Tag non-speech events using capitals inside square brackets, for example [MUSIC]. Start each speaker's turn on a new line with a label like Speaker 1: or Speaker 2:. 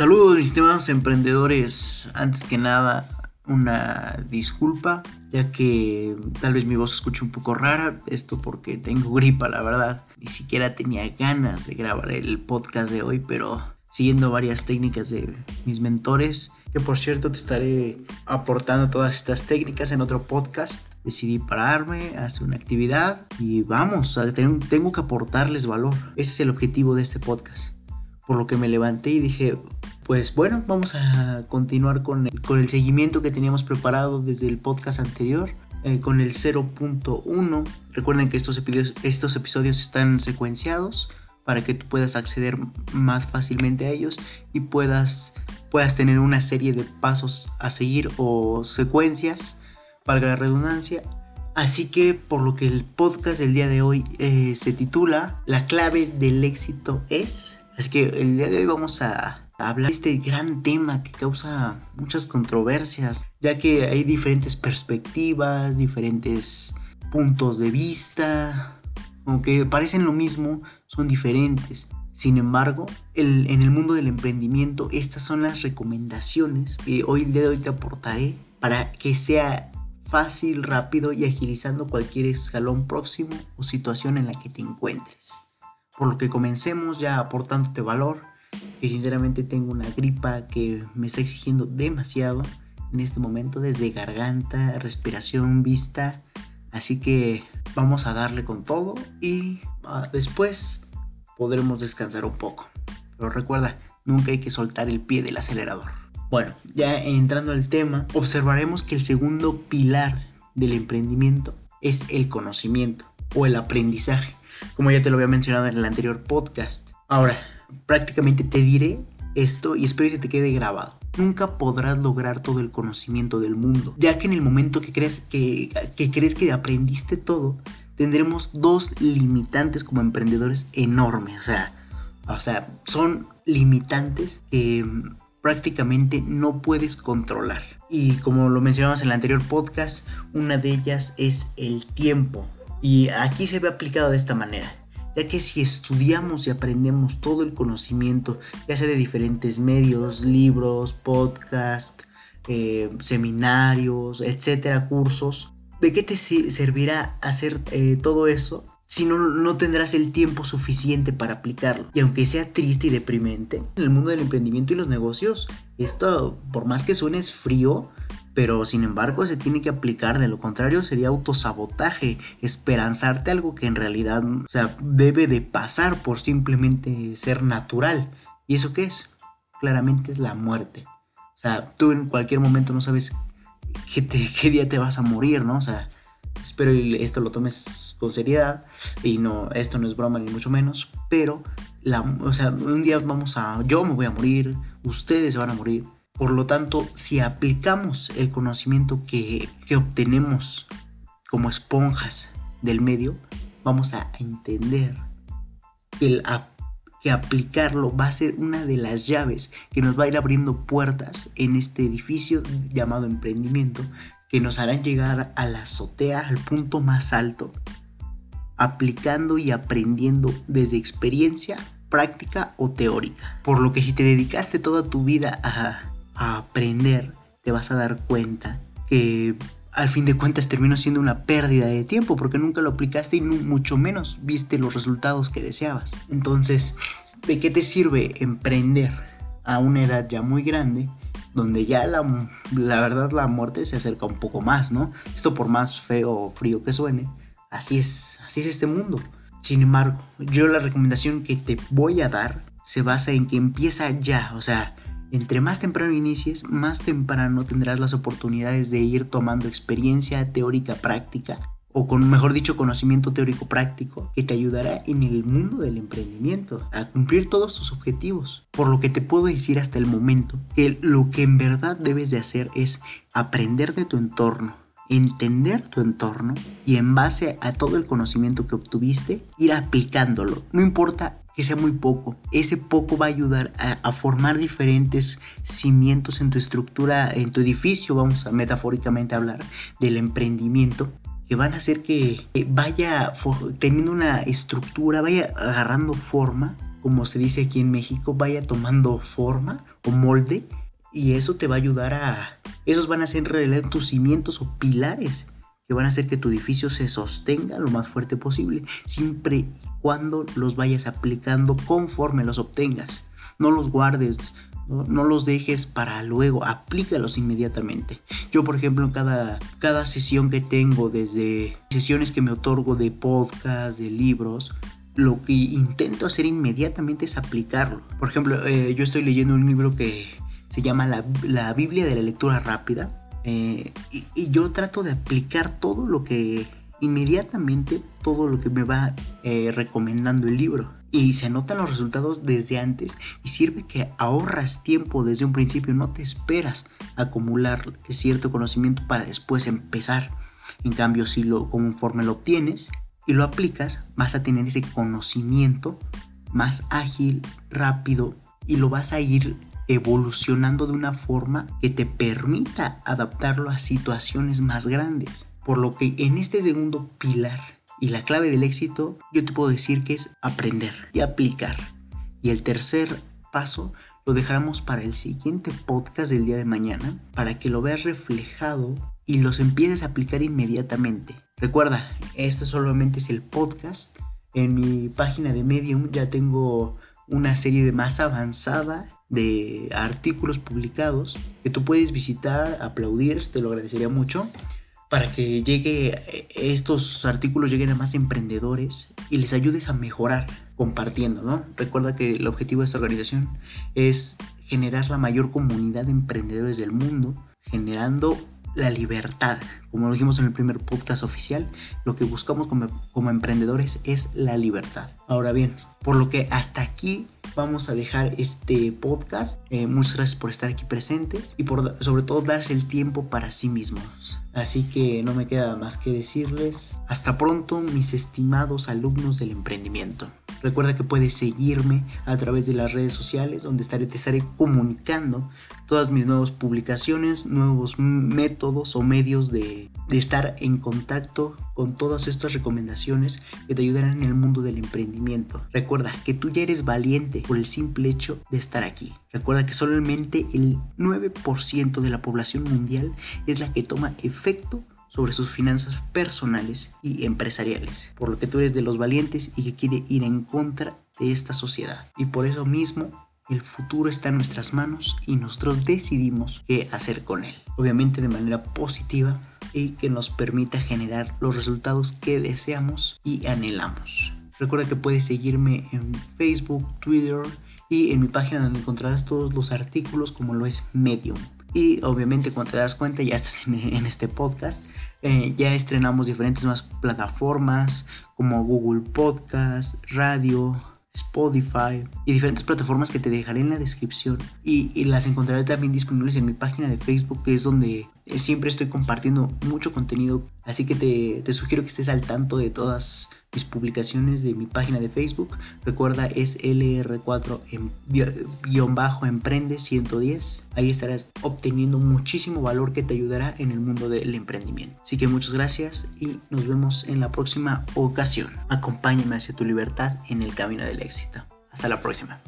Speaker 1: Saludos mis estimados emprendedores. Antes que nada, una disculpa, ya que tal vez mi voz escuche un poco rara. Esto porque tengo [LAUGHS] gripa, la verdad. Ni siquiera tenía ganas de grabar el podcast de hoy, pero siguiendo varias técnicas de mis mentores, que por cierto te estaré aportando todas estas técnicas en otro podcast. Decidí pararme, hacer una actividad y vamos, tengo que aportarles valor. Ese es el objetivo de este podcast. Por lo que me levanté y dije, pues bueno, vamos a continuar con el, con el seguimiento que teníamos preparado desde el podcast anterior. Eh, con el 0.1. Recuerden que estos episodios, estos episodios están secuenciados para que tú puedas acceder más fácilmente a ellos y puedas, puedas tener una serie de pasos a seguir o secuencias, valga la redundancia. Así que por lo que el podcast del día de hoy eh, se titula La clave del éxito es... Así que el día de hoy vamos a hablar de este gran tema que causa muchas controversias, ya que hay diferentes perspectivas, diferentes puntos de vista, aunque parecen lo mismo, son diferentes. Sin embargo, en el mundo del emprendimiento, estas son las recomendaciones que hoy el día de hoy te aportaré para que sea fácil, rápido y agilizando cualquier escalón próximo o situación en la que te encuentres. Por lo que comencemos ya aportándote valor que sinceramente tengo una gripa que me está exigiendo demasiado en este momento desde garganta, respiración, vista. Así que vamos a darle con todo y ah, después podremos descansar un poco. Pero recuerda, nunca hay que soltar el pie del acelerador. Bueno, ya entrando al tema, observaremos que el segundo pilar del emprendimiento es el conocimiento o el aprendizaje, como ya te lo había mencionado en el anterior podcast. Ahora, prácticamente te diré esto y espero que te quede grabado. Nunca podrás lograr todo el conocimiento del mundo, ya que en el momento que crees que, que crees que aprendiste todo, tendremos dos limitantes como emprendedores enormes. O sea, o sea, son limitantes que mm, prácticamente no puedes controlar. Y como lo mencionamos en el anterior podcast, una de ellas es el tiempo. Y aquí se ve aplicado de esta manera ya que si estudiamos y aprendemos todo el conocimiento, ya sea de diferentes medios, libros, podcast, eh, seminarios, etcétera, cursos, ¿de qué te servirá hacer eh, todo eso si no, no tendrás el tiempo suficiente para aplicarlo. Y aunque sea triste y deprimente, en el mundo del emprendimiento y los negocios, esto, por más que suene frío, pero sin embargo se tiene que aplicar, de lo contrario sería autosabotaje, esperanzarte algo que en realidad o sea, debe de pasar por simplemente ser natural. ¿Y eso qué es? Claramente es la muerte. O sea, tú en cualquier momento no sabes qué, qué día te vas a morir, ¿no? O sea, espero esto lo tomes con seriedad y no, esto no es broma ni mucho menos, pero la, o sea, un día vamos a, yo me voy a morir, ustedes se van a morir. Por lo tanto, si aplicamos el conocimiento que, que obtenemos como esponjas del medio, vamos a entender que, que aplicarlo va a ser una de las llaves que nos va a ir abriendo puertas en este edificio llamado emprendimiento, que nos harán llegar a la azotea, al punto más alto, aplicando y aprendiendo desde experiencia práctica o teórica. Por lo que si te dedicaste toda tu vida a, aprender, te vas a dar cuenta que al fin de cuentas terminó siendo una pérdida de tiempo porque nunca lo aplicaste y mucho menos viste los resultados que deseabas. Entonces, ¿de qué te sirve emprender a una edad ya muy grande? donde ya la, la verdad la muerte se acerca un poco más, ¿no? Esto por más feo o frío que suene, Así es, así es este mundo. Sin embargo, yo la recomendación que te voy a dar se basa en que empieza ya, o sea, entre más temprano inicies, más temprano tendrás las oportunidades de ir tomando experiencia teórica práctica o con mejor dicho conocimiento teórico práctico que te ayudará en el mundo del emprendimiento a cumplir todos tus objetivos. Por lo que te puedo decir hasta el momento que lo que en verdad debes de hacer es aprender de tu entorno, entender tu entorno y en base a todo el conocimiento que obtuviste, ir aplicándolo. No importa que sea muy poco, ese poco va a ayudar a, formar diferentes cimientos en tu estructura, en tu edificio, vamos a metafóricamente hablar del emprendimiento, que van a hacer que vaya teniendo una estructura, vaya agarrando forma como se dice aquí en México, vaya tomando forma o molde y eso te va a ayudar a... Esos van a ser en realidad tus cimientos o pilares que van a hacer que tu edificio se sostenga lo más fuerte posible, siempre y cuando los vayas aplicando conforme los obtengas. No los guardes, no, los dejes para luego, aplícalos inmediatamente. Yo, por ejemplo, en cada, cada sesión que tengo, desde sesiones que me otorgo de podcast, de libros, lo que intento hacer inmediatamente es aplicarlo. Por ejemplo, eh, yo estoy leyendo un libro que se llama la, la Biblia de la lectura rápida eh, y, yo trato de aplicar todo lo que inmediatamente, todo lo que me va eh, recomendando el libro. Y se anotan los resultados desde antes y sirve que ahorras tiempo desde un principio, no te esperas acumular cierto conocimiento para después empezar. En cambio, si lo conforme lo obtienes y lo aplicas, vas a tener ese conocimiento más ágil, rápido y lo vas a ir evolucionando de una forma que te permita adaptarlo a situaciones más grandes. Por lo que en este segundo pilar y la clave del éxito, yo te puedo decir que es aprender y aplicar. Y el tercer paso lo dejaremos para el siguiente podcast del día de mañana, para que lo veas reflejado y los empieces a aplicar inmediatamente. Recuerda, este solamente es el podcast. En mi página de Medium ya tengo una serie de más avanzada de artículos publicados que tú puedes visitar, aplaudir, te lo agradecería mucho, para que llegue estos artículos lleguen a más emprendedores y les ayudes a mejorar compartiendo, ¿no? Recuerda que el objetivo de esta organización es generar la mayor comunidad de emprendedores del mundo, generando la libertad. Como lo dijimos en el primer podcast oficial, lo que buscamos como, como, emprendedores es la libertad. Ahora bien, por lo que hasta aquí vamos a dejar este podcast. Eh, muchas gracias por estar aquí presentes y por sobre todo darse el tiempo para sí mismos. Así que no me queda más que decirles hasta pronto mis estimados alumnos del emprendimiento. Recuerda que puedes seguirme a través de las redes sociales donde estaré, te estaré comunicando todas mis nuevas publicaciones, nuevos métodos o medios de, de estar en contacto con todas estas recomendaciones que te ayudarán en el mundo del emprendimiento. Recuerda que tú ya eres valiente por el simple hecho de estar aquí. Recuerda que solamente el 9% de la población mundial es la que toma efecto sobre sus finanzas personales y empresariales, por lo que tú eres de los valientes y que quiere ir en contra de esta sociedad. Y por eso mismo el futuro está en nuestras manos y nosotros decidimos qué hacer con él. Obviamente de manera positiva y que nos permita generar los resultados que deseamos y anhelamos. Recuerda que puedes seguirme en Facebook, Twitter y en mi página donde encontrarás todos los artículos como lo es Medium. Y obviamente cuando te das cuenta ya estás en, este podcast. Eh, ya estrenamos diferentes nuevas plataformas como Google Podcast, Radio, Spotify y diferentes plataformas que te dejaré en la descripción. Y, las encontraré también disponibles en mi página de Facebook que es donde eh, siempre estoy compartiendo mucho contenido. Así que te, te sugiero que estés al tanto de todas mis publicaciones de mi página de Facebook. Recuerda, es LR4-Emprende 110. Ahí estarás obteniendo muchísimo valor que te ayudará en el mundo del emprendimiento. Así que muchas gracias y nos vemos en la próxima ocasión. Acompáñame hacia tu libertad en el camino del éxito. Hasta la próxima.